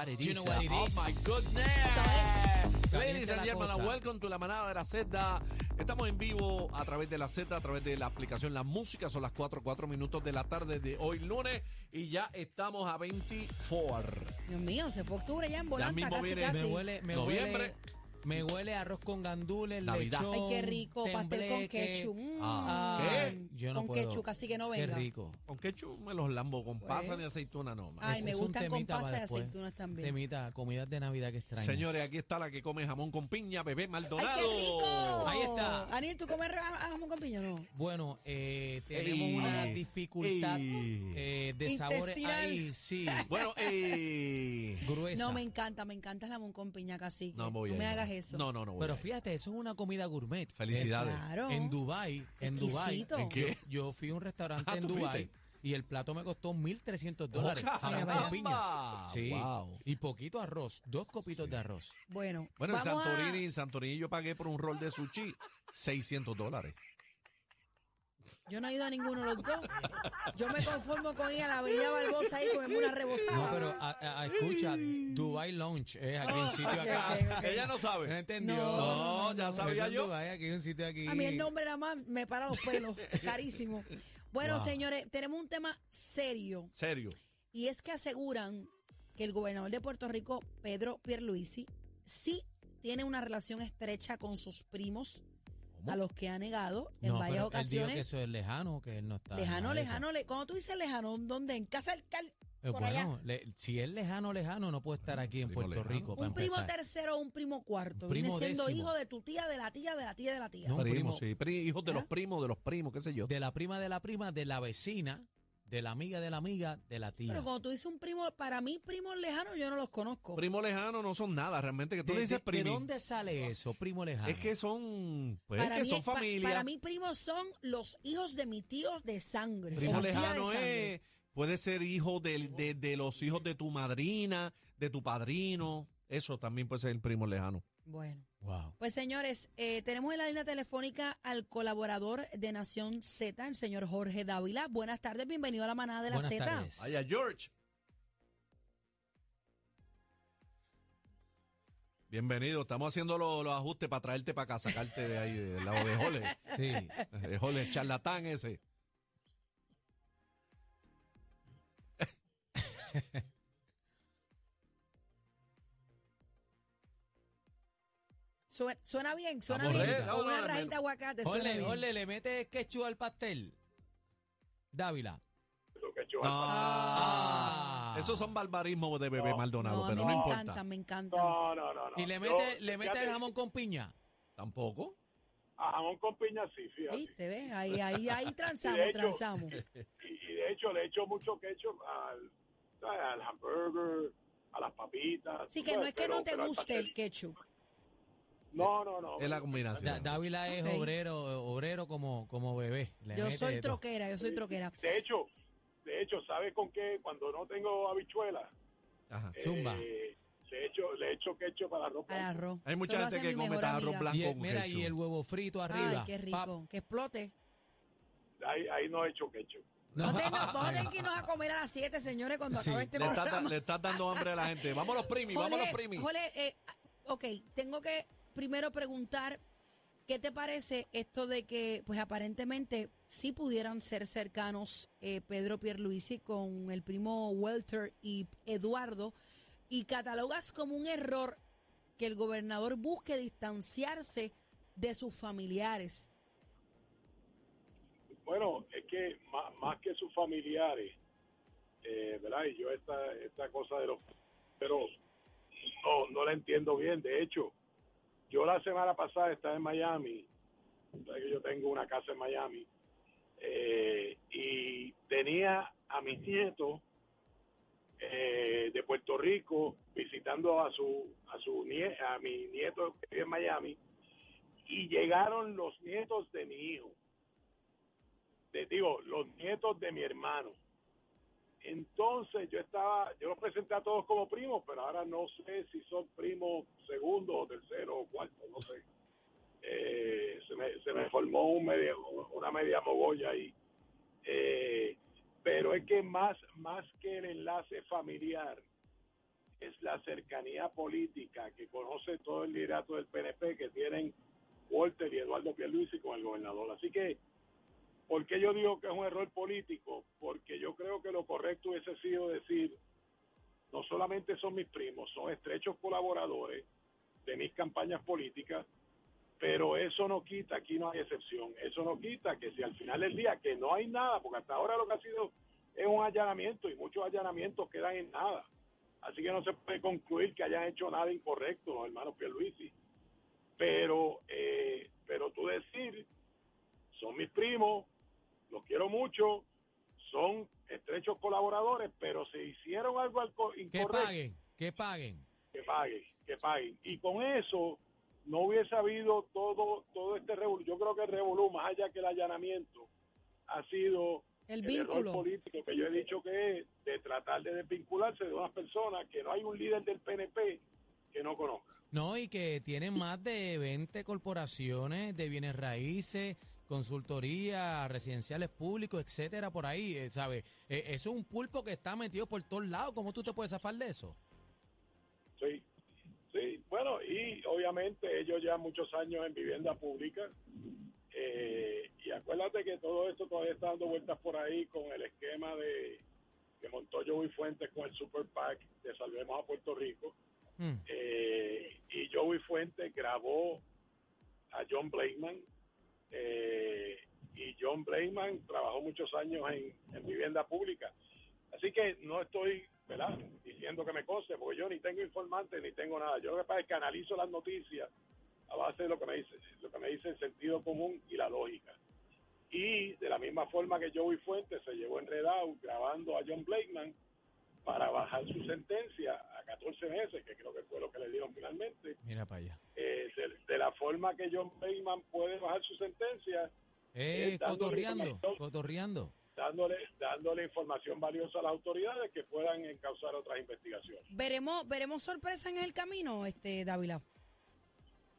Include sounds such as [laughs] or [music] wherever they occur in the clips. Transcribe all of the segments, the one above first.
what it is. You know what it Oh is. my goodness. Caliente Ladies and gentlemen, welcome to la manada de la Z. Estamos en vivo a través de la Z, a través de la aplicación La Música. Son las 4, 4 minutos de la tarde de hoy lunes y ya estamos a 24. Dios mío, se fue octubre ya en volanta, mismo casi, viene- casi. Me huele, me Noviembre. huele, me huele arroz con gandules, Navidad. lechón, Ay, qué rico, pastel con tembleque. ketchup. Mm. Ah. ¿Qué? Yo no con puedo. ketchup, así que no Qué venga. rico. ¿Con qué me los lambo? ¿Con pasa ni aceituna? No, man. Ay, me un gustan con temita para pasa y después. aceitunas también. Temita, comidas de Navidad que extrañas. Señores, aquí está la que come jamón con piña, bebé ¡Ay, Maldonado. qué rico! Ahí está. Aniel, ¿tú comes ra- jamón con piña no? Bueno, eh, tenemos Ey. una dificultad Ey. eh, de sabores Intestinal. ahí, sí, Bueno, eh... gruesa. No, me encanta, me encanta el jamón con piña, casi. No, No, voy a me ir, hagas no. eso. No, no, no. Pero fíjate, eso es una comida gourmet. Felicidades. Claro. En Dubai, en Dubai, Exquisito. ¿En qué? yo fui a un restaurante Ah, en ¿tú Dubai fuiste? y el plato me costó 1.300 dólares. ¡Oh, jamón piña. Sí. Wow. Y poquito arroz, dos copitos de arroz. Bueno, Bueno, en Santorini, a... en Santorini yo pagué por un rol de sushi 600 dólares. Yo no he ido a ninguno de los dos. Yo me conformo con ir a la avenida Barbosa ahí comerme una rebozada. No, pero a- a- a- escucha, Dubai Lounge es aquí un sitio acá. Ella no sabe. ¿No entendió? No, ya sabía yo. Dubái, aquí hay un sitio aquí. A mí el nombre nada más me para los pelos. [laughs] Carísimo. Bueno, Wow. señores, tenemos un tema serio. Serio. Y es que aseguran que el gobernador de Puerto Rico, Pedro Pierluisi, sí tiene una relación estrecha con sus primos, a los que ha negado en No, varias pero él dijo ocasiones. que eso es lejano, que él no está. lejano, lejano, le- cuando tú dices lejano, ¿dónde? En casa del cal, Eh, por allá. bueno, le- si es lejano, lejano, no puede estar aquí en Puerto lejano. Rico. para Un primo empezar. tercero o un primo cuarto. Un primo Viene siendo décimo. hijo de tu tía, de la tía, de la tía, de la tía. No, un Primo, primo- sí. Pri- hijos de los ¿Ah? primos, de los primos, qué sé yo. De la prima de la prima, de la vecina, de la amiga de la amiga, de la tía. Pero cuando tú dices un primo, para mí primos lejanos yo no los conozco. Primo lejano no son nada, realmente que tú ¿De, le dices de- dónde sale eso, primo lejano? Es que son, pues, para, que mí, son pa- familia. para mí primos son los hijos de mi tío de sangre. Primo lejano sangre. es, puede ser hijo de, de los hijos de tu madrina, de tu padrino. Eso también puede ser el primo lejano. Bueno. Wow. Pues señores, eh, tenemos en la línea telefónica al colaborador de Nación Z, el señor Jorge Dávila. Buenas tardes, bienvenido a la manada de la Buenas Z. tardes. Vaya, George. Bienvenido, estamos haciendo los, los ajustes para traerte para acá, sacarte de ahí, del lado de Jole. [laughs] Sí. De Jole, charlatán ese. [laughs] Sue- Suena bien, suena Vamos, bien. Con una rajita de aguacate. suena Ole, bien. ole, le mete ketchup al pastel. Dávila. No, Ah. Esos son barbarismos de bebé Maldonado, pero no me importa. encantan, me encantan. No, no, no, no. Y le Yo, mete, le mete fíjate, el jamón con piña. Tampoco. A jamón con piña sí, fíjate. ¿Viste? ¿Ves? Ahí, ahí, [laughs] ahí transamos, hecho- transamos. [laughs] Y, y de hecho le echo mucho ketchup al, ¿sabes? al hamburger, a las papitas. Así que no es que pero- no te guste el ketchup. No, no, no. Es la Da- combinación. Dávila es Ok. obrero, obrero como, como bebé. Le Yo mete soy de todo. troquera, yo soy troquera. De hecho, de hecho, ¿sabes con qué? Cuando no tengo habichuelas, Ajá. Zumba. eh, le echo, le echo ketchup para la ropa. Al arroz. Hay mucha Eso lo gente hace que mi come mejor arroz amiga. blanco Y el- con mira, ketchup. y el huevo frito arriba. Ay, qué Pap. rico. Que explote. Ahí, ahí no he hecho ketchup. No tengo, [laughs] vamos a tener que irnos a comer a las 7, señores, cuando Sí, acabe este Le estás, programa. le estás dando hambre a la gente. Vámonos, primi, vámonos, Jorge, primi. Jorge, eh, ok, tengo que primero preguntar, ¿qué te parece esto de que, pues aparentemente, sí pudieran ser cercanos eh, Pedro Pierluisi con el primo Walter y Eduardo, y catalogas como un error que el gobernador busque distanciarse de sus familiares? Bueno, es que más, más que sus familiares, eh, ¿verdad? Y yo esta, esta cosa de los... Pero no, no la entiendo bien. De hecho, yo la semana pasada estaba en Miami, yo tengo una casa en Miami, eh, y tenía a mis nietos eh, de Puerto Rico visitando a su a su nie- a mi nieto que vive en Miami y llegaron los nietos de mi hijo de- digo, los nietos de mi hermano. Entonces yo estaba, yo los presenté a todos como primos, pero ahora no sé si son primos segundo o tercero o cuarto, no sé. Eh, se, me, se me formó un medio, una media mogolla ahí. Eh, pero es que más, más que el enlace familiar, es la cercanía política que conoce todo el liderato del PNP que tienen Walter y Eduardo Pierluisi con el gobernador. Así que, ¿por qué yo digo que es un error político? Porque que lo correcto hubiese sido decir, no solamente son mis primos, son estrechos colaboradores de mis campañas políticas, pero eso no quita, aquí no hay excepción, eso no quita que si al final del día, que no hay nada, porque hasta ahora lo que ha sido es un allanamiento y muchos allanamientos quedan en nada. Así que no se puede concluir que hayan hecho nada incorrecto los hermanos Pierluisi. Pero, eh, pero tú decir, son mis primos, los quiero mucho, son estrechos colaboradores, pero se hicieron algo Que incorrecto. paguen, que paguen. Que paguen, que paguen. Y con eso no hubiese habido todo, todo este revolú. Yo creo que el revolú, más allá que el allanamiento, ha sido El el error político que yo he dicho que es de tratar de desvincularse de unas personas que no hay un líder del PNP que no conozca. No, y que tienen más de 20 corporaciones de bienes raíces, consultoría, residenciales públicos, etcétera, por ahí, eh, ¿sabes? Eh, eso es un pulpo que está metido por todos lados. ¿Cómo tú te puedes zafar de eso? Sí, sí. Bueno, y obviamente ellos ya muchos años en vivienda pública. eh, y acuérdate que todo esto todavía está dando vueltas por ahí con el esquema de que montó Joey Fuentes con el Super PAC de Salvemos a Puerto Rico. Hmm. Eh, y Joey Fuentes grabó a John Blakeman. Eh, y John Blakeman trabajó muchos años en, en vivienda pública. Así que no estoy ¿verdad? diciendo que me conste, porque yo ni tengo informantes ni tengo nada. Yo lo que pasa es que analizo las noticias a base de lo que me dice, lo que me dice el sentido común y la lógica. Y de la misma forma que Joey Fuentes se llevó enredado grabando a John Blakeman para bajar su sentencia 14 meses, que creo que fue lo que le dieron finalmente, Mira para allá. eh, de, de la forma que John Blakeman puede bajar su sentencia, Eh, Eh, dándole cotorreando, información. cotorreando. dándole, dándole información valiosa a las autoridades que puedan encauzar otras investigaciones. Veremos, veremos sorpresa en el camino, este Dávila.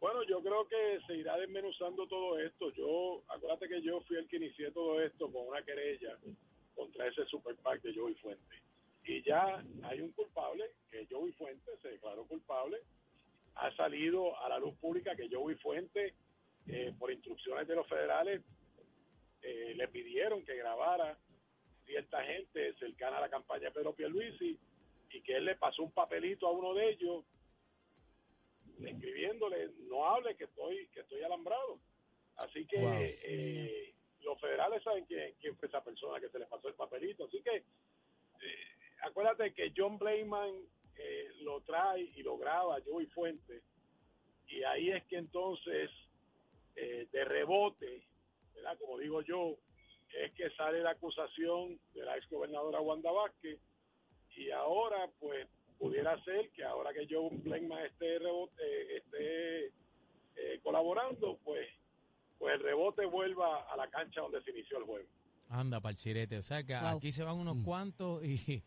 Bueno, yo creo que se irá desmenuzando todo esto. Yo, acuérdate que yo fui el que inicié todo esto con una querella contra ese super PAC de Joey Fuentes. Y ya hay un culpable, que Joey Fuentes se declaró culpable. Ha salido a la luz pública que Joey Fuentes, eh, por instrucciones de los federales, eh, le pidieron que grabara cierta gente cercana a la campaña de Pedro Pierluisi y que él le pasó un papelito a uno de ellos escribiéndole no hable que estoy que estoy alambrado así que Wow. eh, los federales saben quién, quién fue esa persona que se le pasó el papelito así que eh, acuérdate que John Blayman eh, lo trae y lo graba Joey Fuentes y ahí es que entonces eh, de rebote ¿verdad? como digo yo es que sale la acusación de la ex gobernadora Wanda Vázquez y ahora pues pudiera ser que ahora que Joe Blakeman esté, rebote, eh, esté eh, colaborando, pues, pues el rebote vuelva a la cancha donde se inició el juego. Anda, parcirete. O sea, que Wow. aquí se van unos cuantos y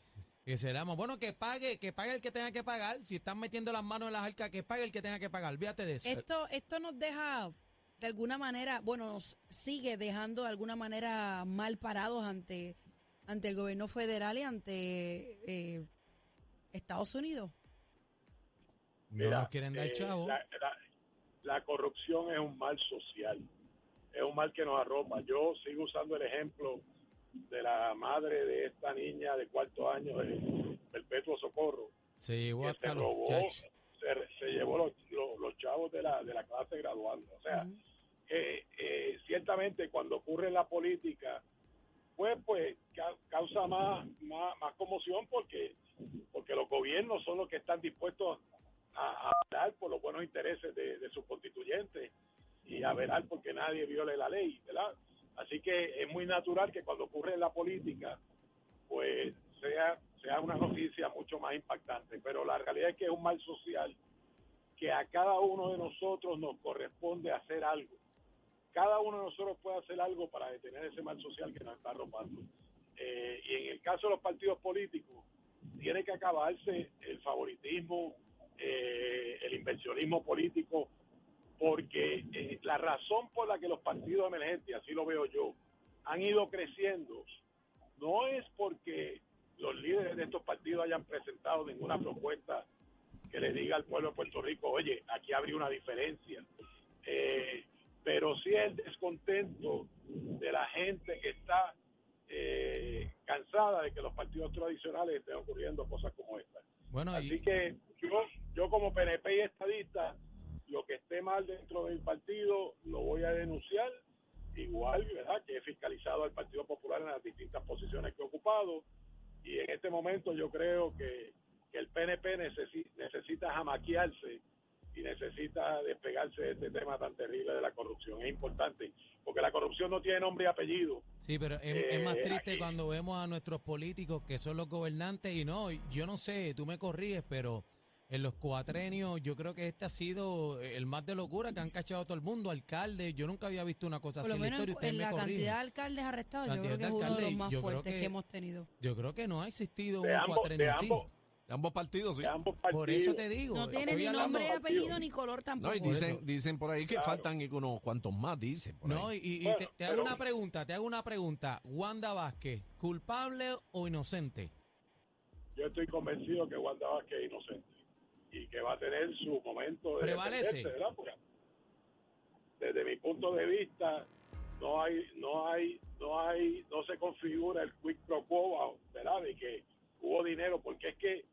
que seramos. Bueno, que pague, que pague el que tenga que pagar. Si están metiendo las manos en las arcas, que pague el que tenga que pagar. Olvídate de eso. Esto, esto nos deja de alguna manera, bueno, nos sigue dejando de alguna manera mal parados ante, ante el gobierno federal y ante eh, Estados Unidos. no Mira, nos quieren dar eh, chavo. La, la- la corrupción es un mal social, es un mal que nos arropa. Yo sigo usando el ejemplo de la madre de esta niña de cuarto año de Perpetuo Socorro, Se llevó que se hasta los robó, chachos. se, se llevó los, los, los chavos de la, de la clase graduando. O sea, Ujú. eh, eh, ciertamente cuando ocurre en la política, pues, pues ca- causa más, más, más conmoción porque, porque los gobiernos son los que están dispuestos a, a velar por los buenos intereses de, de sus constituyentes y a velar porque nadie viole la ley, ¿verdad? Así que es muy natural que cuando ocurre en la política, pues sea, sea una noticia mucho más impactante. Pero la realidad es que es un mal social que a cada uno de nosotros nos corresponde hacer algo. Cada uno de nosotros puede hacer algo para detener ese mal social que nos está robando. Eh, y en el caso de los partidos políticos, tiene que acabarse el favoritismo, eh, el inversionismo político, porque eh, la razón por la que los partidos emergentes, así lo veo yo, han ido creciendo, no es porque los líderes de estos partidos hayan presentado ninguna propuesta que le diga al pueblo de Puerto Rico, oye, aquí habría una diferencia. Eh, pero sí el descontento de la gente que está eh, cansada de que los partidos tradicionales estén ocurriendo cosas como esta. Bueno, Así y, que yo, yo como PNP y estadista, lo que esté mal dentro del partido lo voy a denunciar, igual, ¿verdad? Que he fiscalizado al Partido Popular en las distintas posiciones que he ocupado y en este momento yo creo que, que el PNP necesi- necesita jamaquearse y necesita despegarse de este tema tan terrible de la corrupción. Es importante, porque la corrupción no tiene nombre y apellido. sí, pero es, es más eh, triste aquí- cuando vemos a nuestros políticos que son los gobernantes y no, yo no sé, tú me corriges, pero en los cuatrenios yo creo que este ha sido el más de locura que han cachado todo el mundo, alcalde, yo nunca había visto una cosa Por así lo en la menos historia, en, ustedes en me la cantidad de alcaldes arrestados, yo creo que es uno de los más fuertes que, que- hemos tenido. Yo creo que no ha existido De un ambos, cuatrenio de así. ambos, De ambos partidos, sí. de ambos partidos. Por eso te digo. No tiene ni hablando- nombre, partidos. apellido, ni color tampoco. No, y dicen, dicen por ahí que Claro. faltan unos cuantos más, dicen. por ahí. No, y, y Bueno, te, te hago una pregunta, te hago una pregunta. Wanda Vázquez, ¿culpable o inocente? yo estoy convencido que Wanda Vázquez es inocente y que va a tener su momento de Prevalece. defenderse, ¿verdad? Porque desde mi punto de vista no hay no hay no hay no se configura el quick pro quo verdad de que hubo dinero porque es que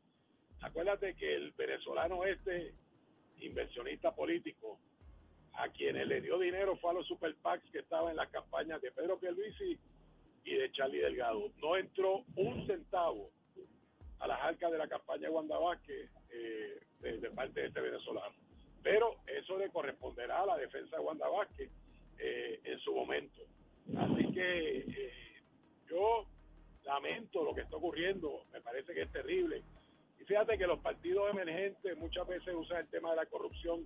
acuérdate que el venezolano este inversionista político a quienes le dio dinero fue a los super PACs que estaban en las campañas de Pedro Pierluisi y de Charlie Delgado no entró un centavo a las arcas de la campaña de Wanda Vázquez eh, de, de parte de este venezolano. Pero eso le corresponderá a la defensa de Wanda Vázquez eh, en su momento. Así que eh, yo lamento lo que está ocurriendo, me parece que es terrible. Y fíjate que los partidos emergentes muchas veces usan el tema de la corrupción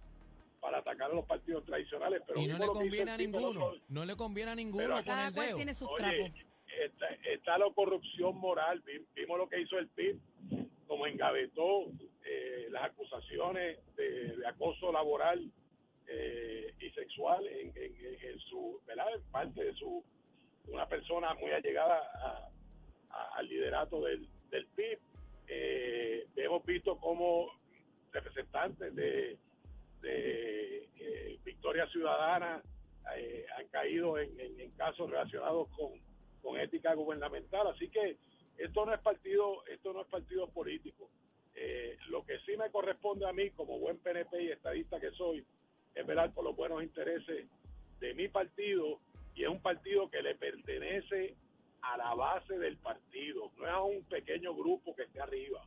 para atacar a los partidos tradicionales, pero y no le conviene a ninguno. No le conviene a ninguno Pero Cada el cual tiene sus trapos. Está, está la corrupción moral. Vi- Vimos lo que hizo el PIB, como engavetó eh, las acusaciones de, acoso laboral eh, y sexual en, en- su, ¿verdad? En parte de su, una persona muy allegada a- al liderato del, del PIB. Eh, hemos visto cómo representantes de, eh, Victoria Ciudadana eh, han caído en- en casos relacionados con, con ética gubernamental. Así que esto no es partido, esto no es partido político. Eh, lo que sí me corresponde a mí, como buen PNP y estadista que soy, es velar por los buenos intereses de mi partido y es un partido que le pertenece a la base del partido, no es a un pequeño grupo que esté arriba.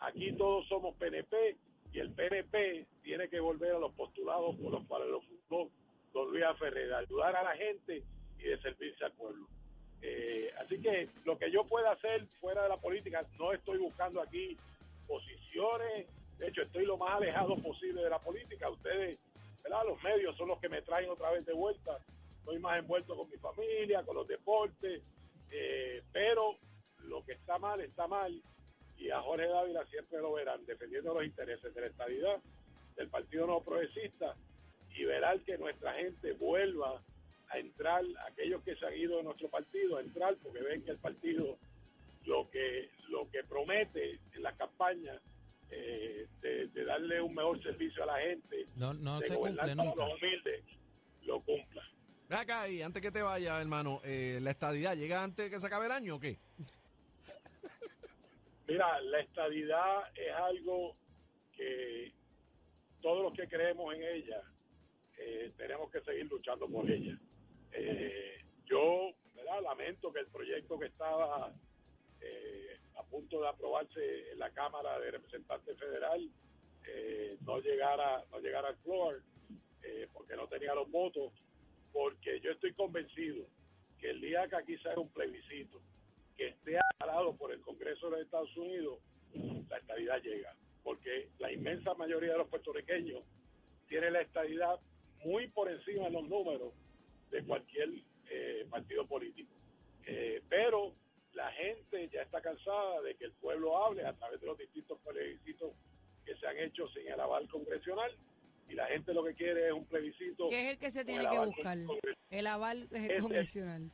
Aquí todos somos PNP y el PNP tiene que volver a los postulados por los cuales lo fundó don Luis Ferrer, ayudar a la gente y de servirse al pueblo. Eh, así que lo que yo pueda hacer fuera de la política, no estoy buscando aquí posiciones, de hecho estoy lo más alejado posible de la política. Ustedes, ¿verdad? Los medios son los que me traen otra vez de vuelta. Estoy más envuelto con mi familia, con los deportes, eh, pero lo que está mal está mal y a Jorge Dávila siempre lo verán defendiendo los intereses de la estabilidad del Partido No Progresista y verán que nuestra gente vuelva a entrar, aquellos que se han ido de nuestro partido, a entrar porque ven que el partido lo que lo que promete en la campaña eh, de, de darle un mejor servicio a la gente, No, no de se cumple nunca. los humildes, lo cumpla. Ven acá y antes que te vaya, hermano, eh, ¿la estadidad llega antes que se acabe el año o qué? Mira, la estadidad es algo que todos los que creemos en ella eh, tenemos que seguir luchando por ella. Eh, yo lamento que el proyecto que estaba eh, a punto de aprobarse en la Cámara de Representantes Federal eh, no llegara no llegara al floor eh, porque no tenía los votos, porque yo estoy convencido que el día que aquí se haga un plebiscito que esté avalado por el Congreso de los Estados Unidos, la estadidad llega, porque la inmensa mayoría de los puertorriqueños tiene la estadidad muy por encima de los números de cualquier eh, partido político. Eh, pero la gente ya está cansada de que el pueblo hable a través de los distintos plebiscitos que se han hecho sin el aval congresional y la gente lo que quiere es un plebiscito ¿Qué es el que se tiene que buscar? congresional. El aval convencional.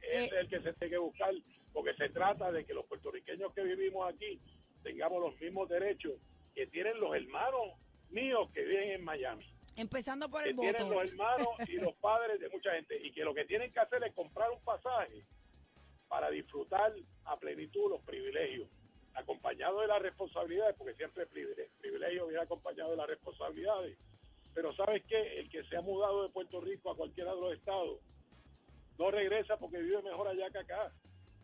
Ese es el que se tiene que buscar porque se trata de que los puertorriqueños que vivimos aquí tengamos los mismos derechos que tienen los hermanos míos que viven en Miami, Empezando por que el tienen voto. los hermanos y los [laughs] padres de mucha gente, y que lo que tienen que hacer es comprar un pasaje para disfrutar a plenitud los privilegios, acompañado de las responsabilidades, porque siempre el privile- privilegio viene acompañado de las responsabilidades. Pero ¿sabes qué? El que se ha mudado de Puerto Rico a cualquiera de los estados no regresa porque vive mejor allá que acá.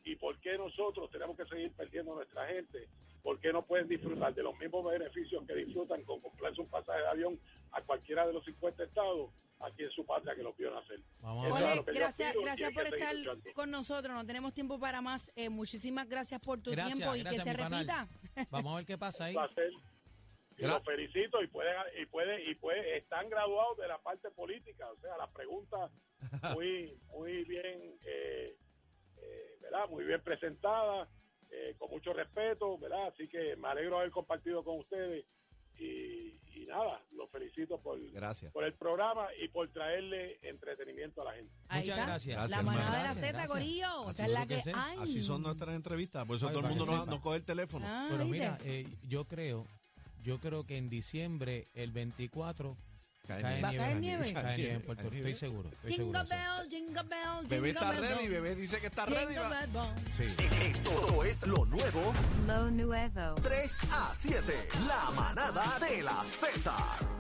¿Y por qué nosotros tenemos que seguir perdiendo nuestra gente? ¿Por qué no pueden disfrutar de los mismos beneficios que disfrutan con cualquiera de los 50 estados aquí en su patria que lo vieron hacer? Vamos Ole, gracias, gracias por estar luchando. con nosotros. No tenemos tiempo para más. Eh, muchísimas gracias por tu Gracias, tiempo y gracias, que se repita. Vamos a ver qué pasa ahí. Un placer. Y los felicito y pueden y puede y puede están graduados de la parte política, o sea, las preguntas [laughs] muy muy bien eh, eh, ¿verdad? Muy bien presentadas, eh, con mucho respeto, ¿verdad? Así que me alegro haber compartido con ustedes y, y nada, felicito por Gracias. por el programa y por traerle entretenimiento a la gente. Ahí Muchas está. gracias. La Gracias, manada de la Gracias, Z, gracias. Corillo. Así Esa es la que que hay. Así son nuestras entrevistas, por eso Ay, todo el mundo sepa. nos coge el teléfono. Ah, Pero ¿viste? mira, eh, yo creo, yo creo que en diciembre, el 24, Cae nieve. ¿Va a caer nieve. Cae nieve en Puerto Rico, estoy seguro. Estoy Jingle seguro. bell, jingle bell, jingle Bebé está bell, ready, bell. bebé dice que está ready. Jingle va. Sí. Esto es lo nuevo Lo nuevo. 3 a 7. La manada de la Z.